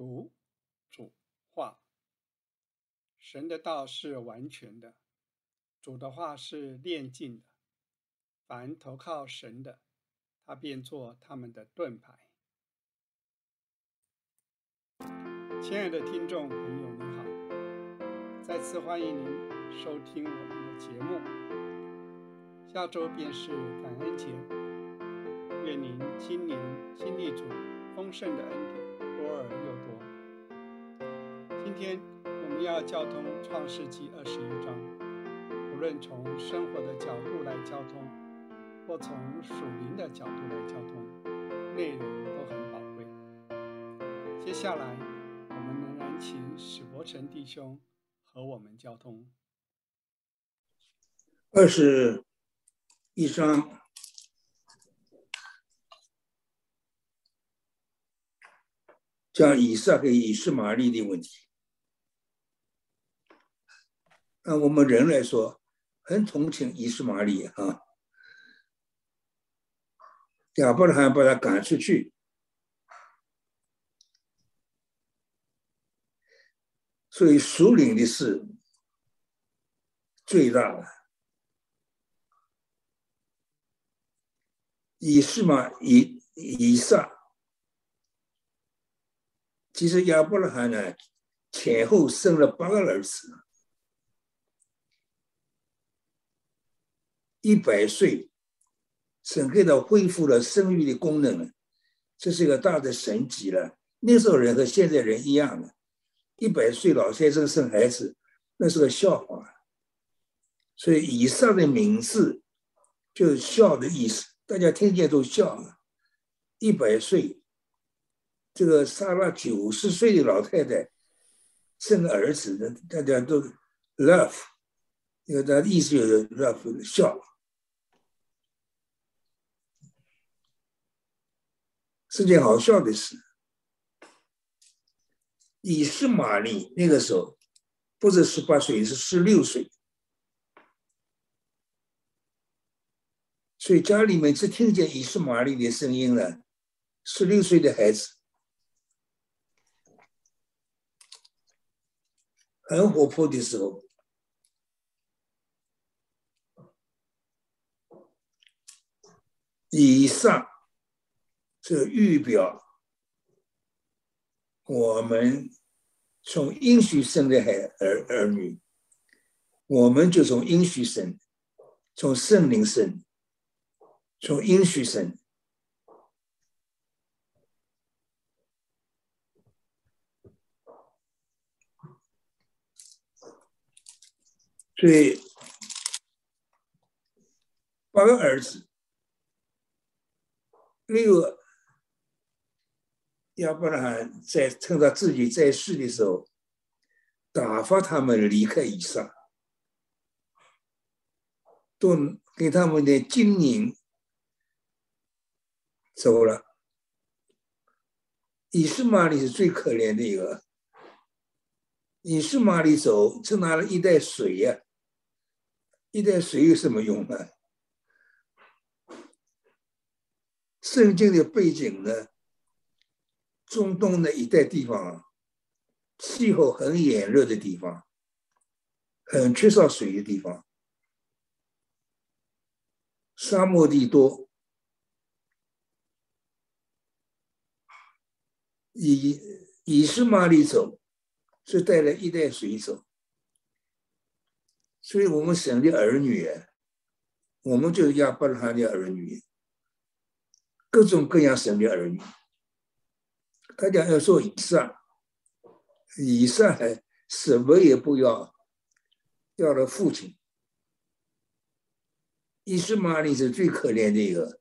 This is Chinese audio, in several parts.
读主话，神的道是完全的，主的话是炼净的。凡投靠神的，他便做他们的盾牌。亲爱的听众朋友，你好，再次欢迎您收听我们的节目。下周便是感恩节，愿您今年经历主丰盛的恩典。多而又。今天我们要交通创世纪二十一章，无论从生活的角度来交通，或从属灵的角度来交通，内容都很宝贵。接下来，我们仍然请史伯成弟兄和我们交通。二十一章。像以撒和以斯玛利的问题，按我们人来说，很同情以斯玛利啊。亚伯拉罕把他赶出去，所以属灵的事最大的。以斯玛以以撒。其实亚伯拉罕呢，前后生了八个儿子，一百岁，神给他恢复了生育的功能，这是一个大的神迹了。那时候人和现在人一样的，一百岁老先生生孩子，那是个笑话。所以以上的名字就是笑的意思，大家听见都笑了。一百岁。这个莎拉九十岁的老太太生儿子，大家都 love，因为他的意思就是 love 笑，是件好笑的事。以斯玛利那个时候不是十八岁，是十六岁，所以家里面只听见以斯玛利的声音了。十六岁的孩子。很活泼的时候，以上这预表我们从应许生的孩儿儿女，我们就从应许生，从圣灵生，从应许生。所以，八个儿子，六个亚伯拉罕在趁他自己在世的时候，打发他们离开以撒，都给他们的金银走了。以斯玛利是最可怜的一个，以斯玛利走只拿了一袋水呀。一袋水有什么用呢？圣经的背景呢？中东的一带地方，气候很炎热的地方，很缺少水的地方，沙漠地多。以以斯玛利走，是带了一袋水走。所以我们省的儿女，我们就是亚伯拉罕的儿女，各种各样神的儿女。大家要说以撒，以撒还什么也不要，要了父亲。伊斯玛利是最可怜的一个，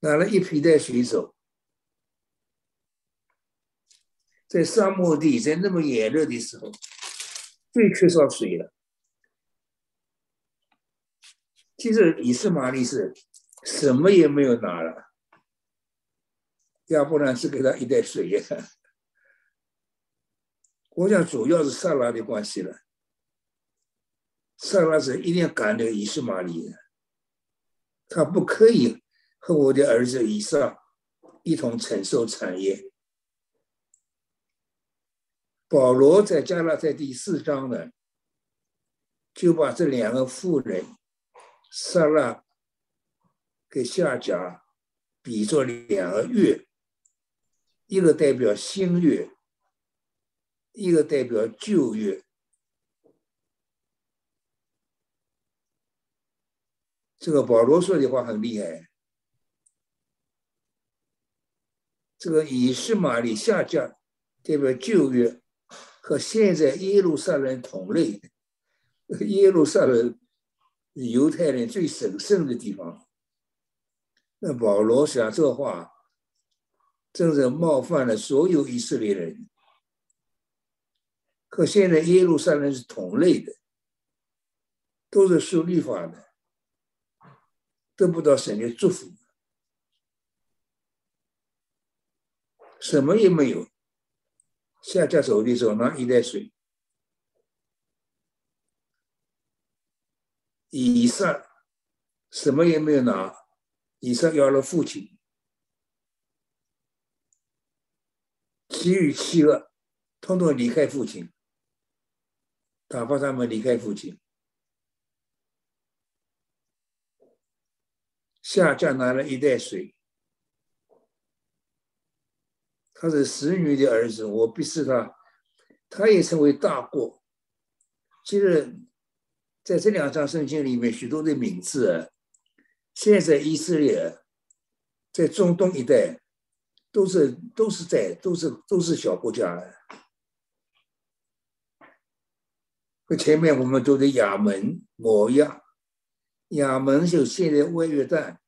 拿了一皮带水走，在沙漠地，在那么炎热的时候，最缺少水了。其实以斯玛利是什么也没有拿了，要不然是给他一袋水呀。我想主要是萨拉的关系了，萨拉是一定要赶这个以斯玛利的，他不可以和我的儿子以撒一同承受产业。保罗在加拉在第四章呢，就把这两个妇人撒拉跟夏甲比作两个月，一个代表新月，一个代表旧月。这个保罗说的话很厉害。这个以斯玛利下降，代表旧月，和现在耶路撒冷同类。耶路撒冷，犹太人最神圣的地方。那保罗讲这话，真是冒犯了所有以色列人。和现在耶路撒冷是同类的，都是受律法的，得不到神的祝福。什么也没有，下家走的时候拿一袋水。以上什么也没有拿，以上要了父亲，其余七个通通离开父亲，打发他们离开父亲。下家拿了一袋水。他是使女的儿子，我必是他，他也成为大国。其实，在这两章圣经里面，许多的名字，现在以色列在中东一带，都是都是在都是都是小国家了。和前面我们读的亚门、摩亚，亚门就现在外约旦，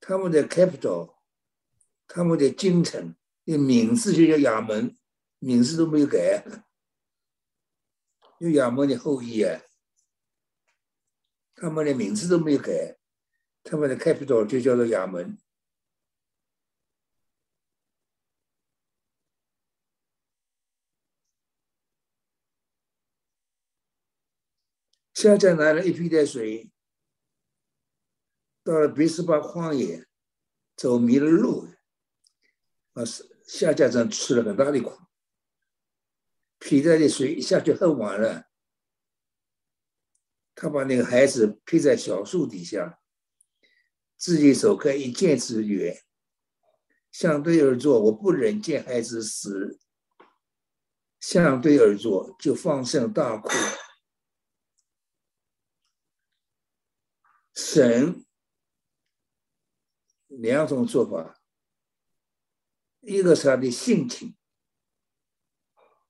他们的 capital，他们的京城。名字就叫亚门，名字都没有改，有亚门的后裔啊，他们的名字都没有改，他们的 capital 就叫做亚门。现在拿了一批的水，到了比斯巴旷野，走迷了路，啊是。夏家长吃了很大的苦，皮带的水一下就喝完了。他把那个孩子披在小树底下，自己走开一箭之远，相对而坐。我不忍见孩子死，相对而坐就放声大哭。神两种做法。一个是他的性情，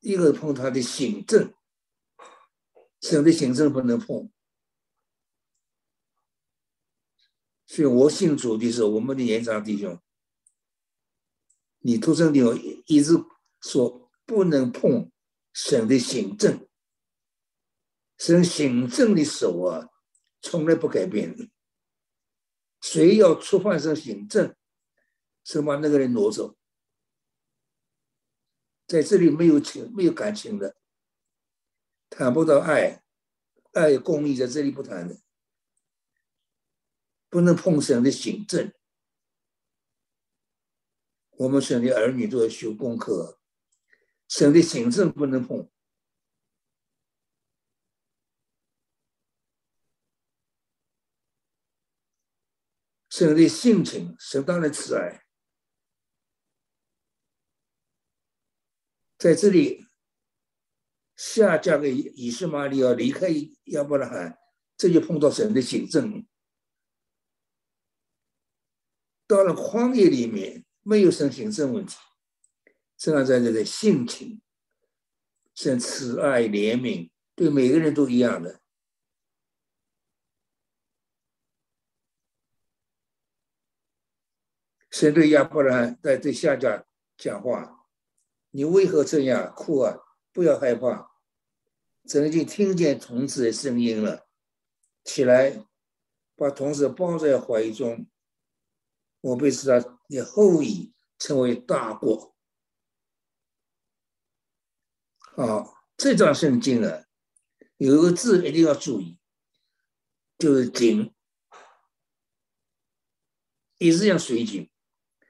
一个碰他的行政，省的行政不能碰。所以我信主的时候，我们的延长弟兄，你出生的后一直说不能碰省的行政，省行政的手啊，从来不改变的。谁要触犯这行政，是把那个人挪走。在这里没有情，没有感情的，谈不到爱，爱公益在这里不谈的，不能碰神的行政。我们神的儿女都要修功课，神的行政不能碰，神的性情，神当然慈爱。在这里，下嫁给以斯玛利要离开亚伯拉罕，这就碰到神的行政。到了荒野里面，没有神行政问题，实际上在这个性情、神慈爱怜悯，对每个人都一样的。神对亚伯拉在对下家讲话。你为何这样哭啊？不要害怕，曾经听见童子的声音了，起来，把童子抱在怀中。我被使他的后裔成为大国。好，这张圣经啊，有一个字一定要注意，就是“井”，也是像水井。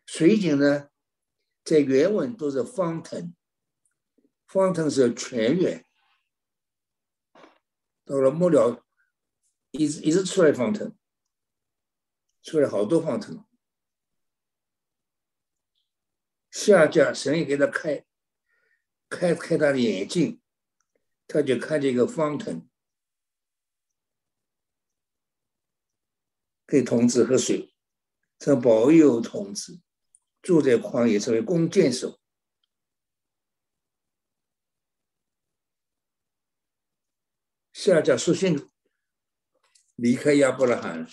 水井呢？在原文都是方腾，方腾是泉源，到了末了，一直一直出来方腾，出来好多方腾。下家神也给他开开开他的眼睛，他就看见一个方程，给童子喝水，这保佑童子住在旷野成为弓箭手。下家书信离开亚伯拉罕，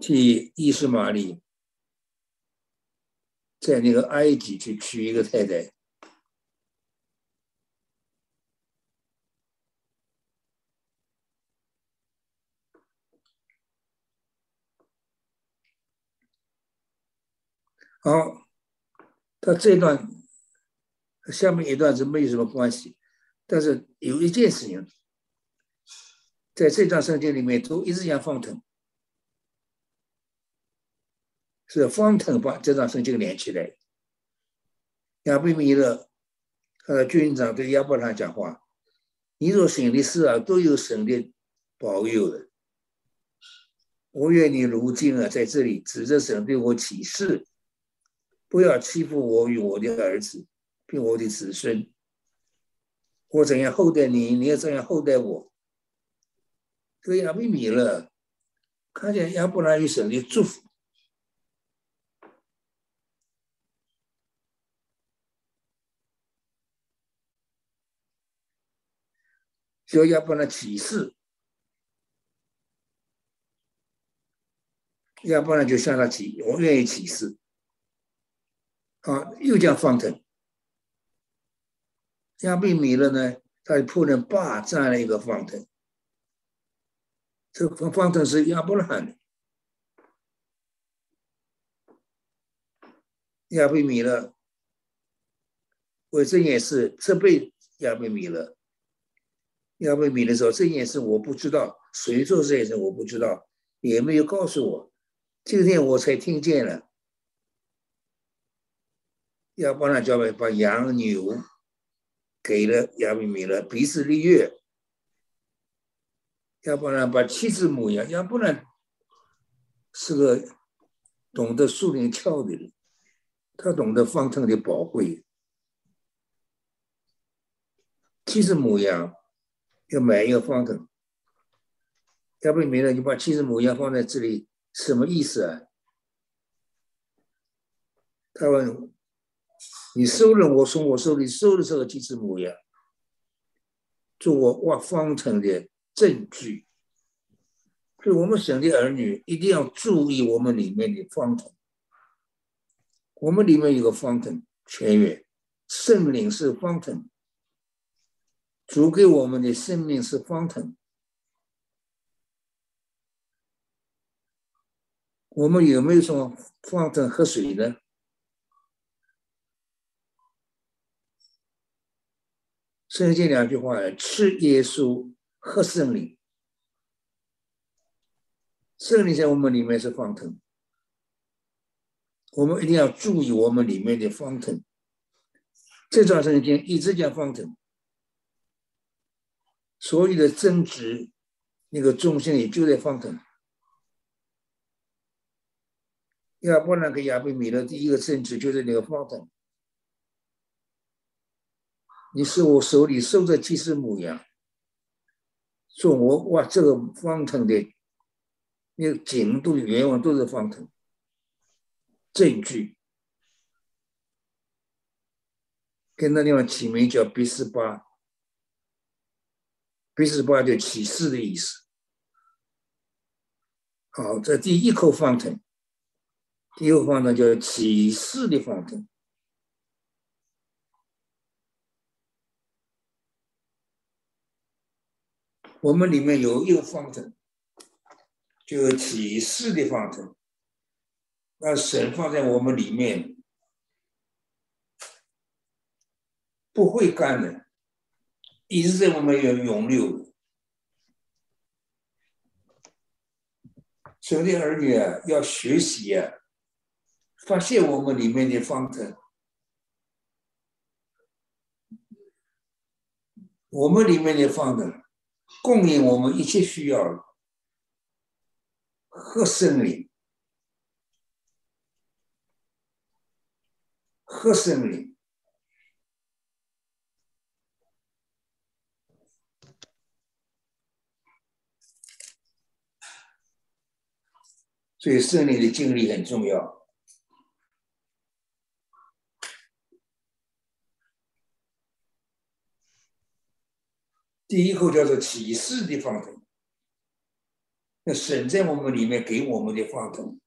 去伊斯玛利在那个埃及去娶一个太太。好，他这段下面一段是没有什么关系，但是有一件事情。在这段圣经里面，都一直想放疼，是方腾把这张圣经连起来。亚伯米勒他的军长对亚伯拉讲话：“你若行的事啊，都有神的保佑的。我愿你如今啊，在这里指着神对我起誓，不要欺负我与我的儿子，并我的子孙。我怎样厚待你，你也怎样厚待我。”这个亚伯米勒看见亚伯拉罕神的祝福，就亚伯拉启示，亚伯拉就向他起，我愿意启示。好，又叫方腾，亚伯米勒呢，他的仆人霸占了一个方腾。这方方程是亚伯拉罕的，亚伯米勒，我这件事责备亚伯米勒。亚伯米勒说：“这件事我不知道，谁做这件事我不知道，也没有告诉我，今天我才听见了。”亚伯拉叫把羊牛给了亚伯米勒，彼此立约。要不然把妻子母羊，要不然是个懂得树林跳的人，他懂得方程的宝贵。妻子母羊要买一个方程，要不你没了，你把妻子母羊放在这里，什么意思啊？他问：“你收了我从我手里收的这个妻子母羊，做我挖方程的。”证据，所以我们省的儿女一定要注意我们里面的方程。我们里面有个方程全圆，圣灵是方程，主给我们的生命是方程。我们有没有什么方程喝水呢？圣经两句话：吃耶稣。喝圣灵，圣灵在我们里面是方程，我们一定要注意我们里面的方程。这段圣经一直讲方程，所有的争执那个中心也就在方程。亚伯拉跟亚伯米勒第一个争执就是那个方程，你是我手里收着几只母羊。说我哇，这个方程的那个景都、原文都是方程，证据跟那地方起名叫比斯巴，比斯巴就启示的意思。好，这第一口方程，第一个方程叫启示的方程。我们里面有一个方程，就是启示的方程。那神放在我们里面，不会干的，一直在我们要永留。兄弟儿女啊，要学习啊，发现我们里面的方程，我们里面的方的供应我们一切需要和生灵，和生灵。所以圣灵的经历很重要。第一口叫做启示的方程，那神在我们里面给我们的方程，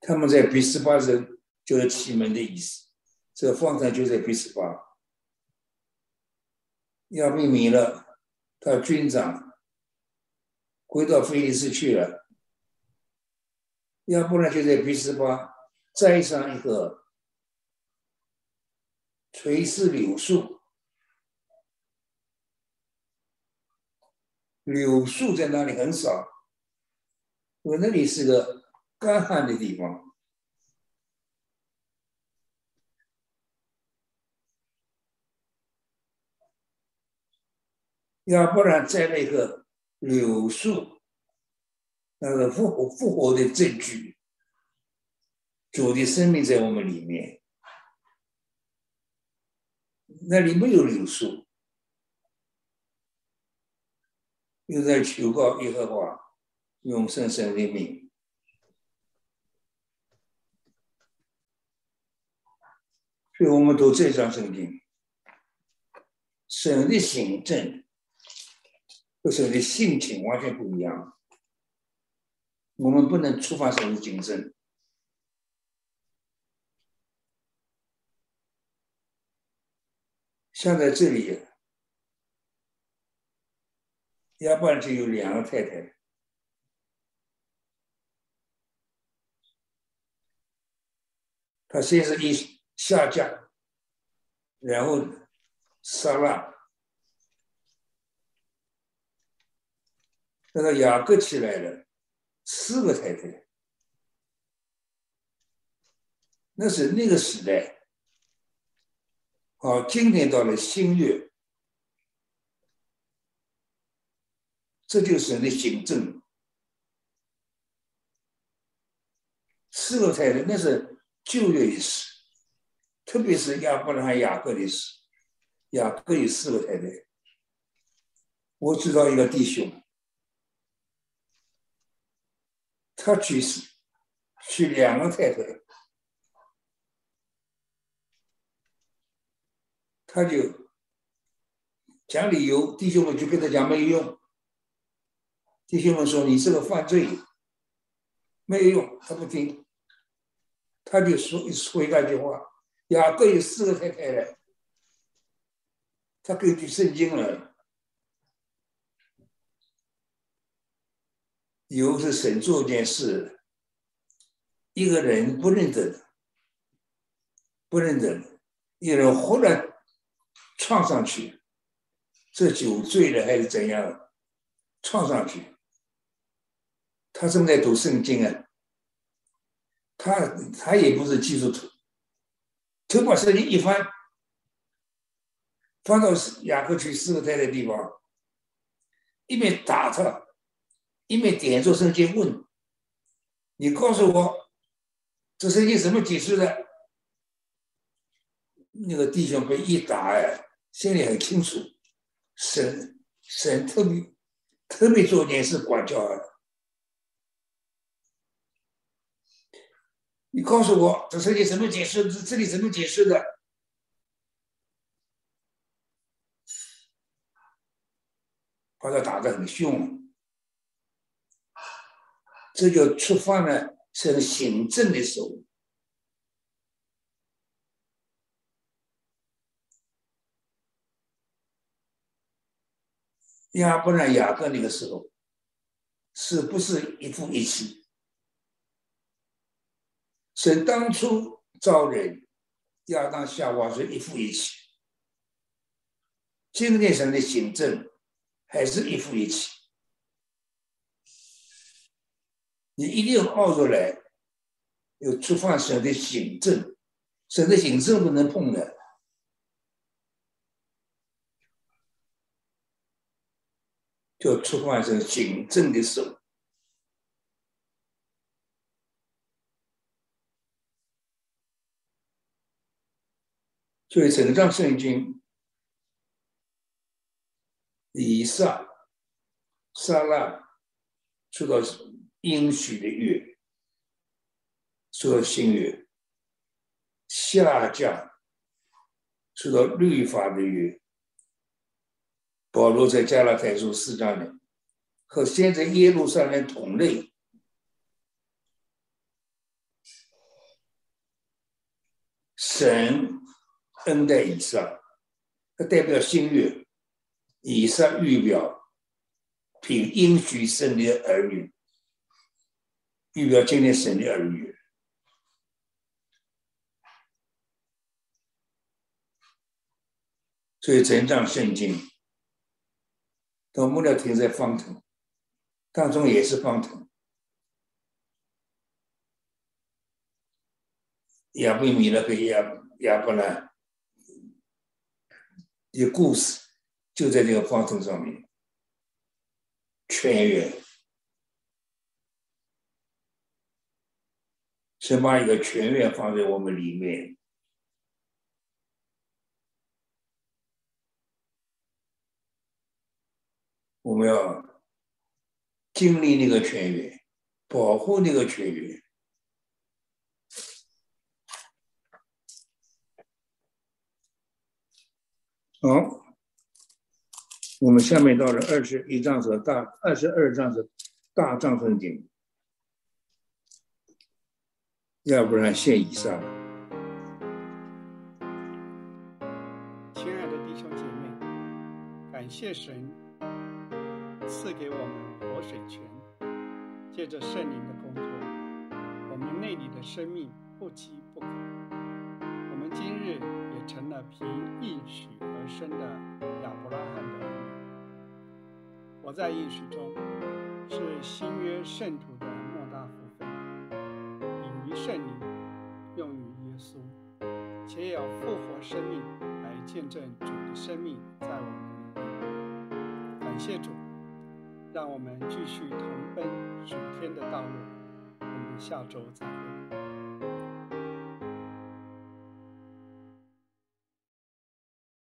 他们在比斯巴人就是启门的意思，这个方程就在比斯巴，要命名了。他军长回到菲利斯去了，要不然就在比斯巴栽上一个垂丝柳树。柳树在那里很少，因为那里是个干旱的地方。要不然在那个柳树，那个复活复活的证据，主的生命在我们里面，那里没有柳树，又在求告耶和华永生生的命，所以我们读这张圣经，神的行政。这时候的性情完全不一样，我们不能触发神的精神。像在这里，要不然就有两个太太，他先是一下架，然后杀了。那个雅各起来了，四个太太，那是那个时代。好，今天到了新月，这就是那行政。四个太太那是旧约的事，特别是亚伯拉罕、雅各的事。雅各有四个太太，我知道一个弟兄。他去世，娶两个太太，他就讲理由，弟兄们就跟他讲没有用。弟兄们说你这个犯罪，没有用，他不听，他就说一说一那句话：雅各有四个太太了，他根据圣经了。有是神做一件事，一个人不认得，不认得，一人忽然撞上去，这酒醉了还是怎样，撞上去，他正在读圣经啊，他他也不是基督徒，他把圣经一翻，翻到雅各去四个太的地方，一边打他。一面点着圣经问：“你告诉我，这圣经什么解释的？”那个弟兄被一打，哎，心里很清楚，神神特别特别做件事管教啊。你告诉我，这圣经什么解释？这这里怎么解释的？把他打得很凶。这就触犯了这个行政的手。亚伯拉雅各那个时候，是不是一夫一妻？是当初招人亚当夏娃是一夫一妻，今天神的行政还是一夫一妻。你一定要熬出来，有触犯神的行政，神的行政不能碰的，就触犯成行政的手。所以整张圣经，以撒、撒拉出到应许的月，说到新月，下降受到律法的约。保罗在加拉太书四章里，和现在耶路撒冷同类，神。恩待以上，它代表新月，以上预表凭应许生的儿女，预表今天生的儿女。所以成长圣经，到末了停在方头，当中也是方头，亚伯米勒和亚亚伯兰。一故事就在这个方程上面，全员，先把一个全员放在我们里面，我们要经历那个全员，保护那个全员。好，我们下面到了二十一章是大，二十二章是大藏圣经，要不然献以上。亲爱的弟兄姐妹，感谢神赐给我们活水泉，借着圣灵的工作，我们内里的生命不饥不渴。我们今日也成了凭应许而。生的亚伯拉罕的人。我，在应许中，是新约圣徒证主的生命在我们里面。感谢主，让我们继续同奔主天的道路。我们下周再会。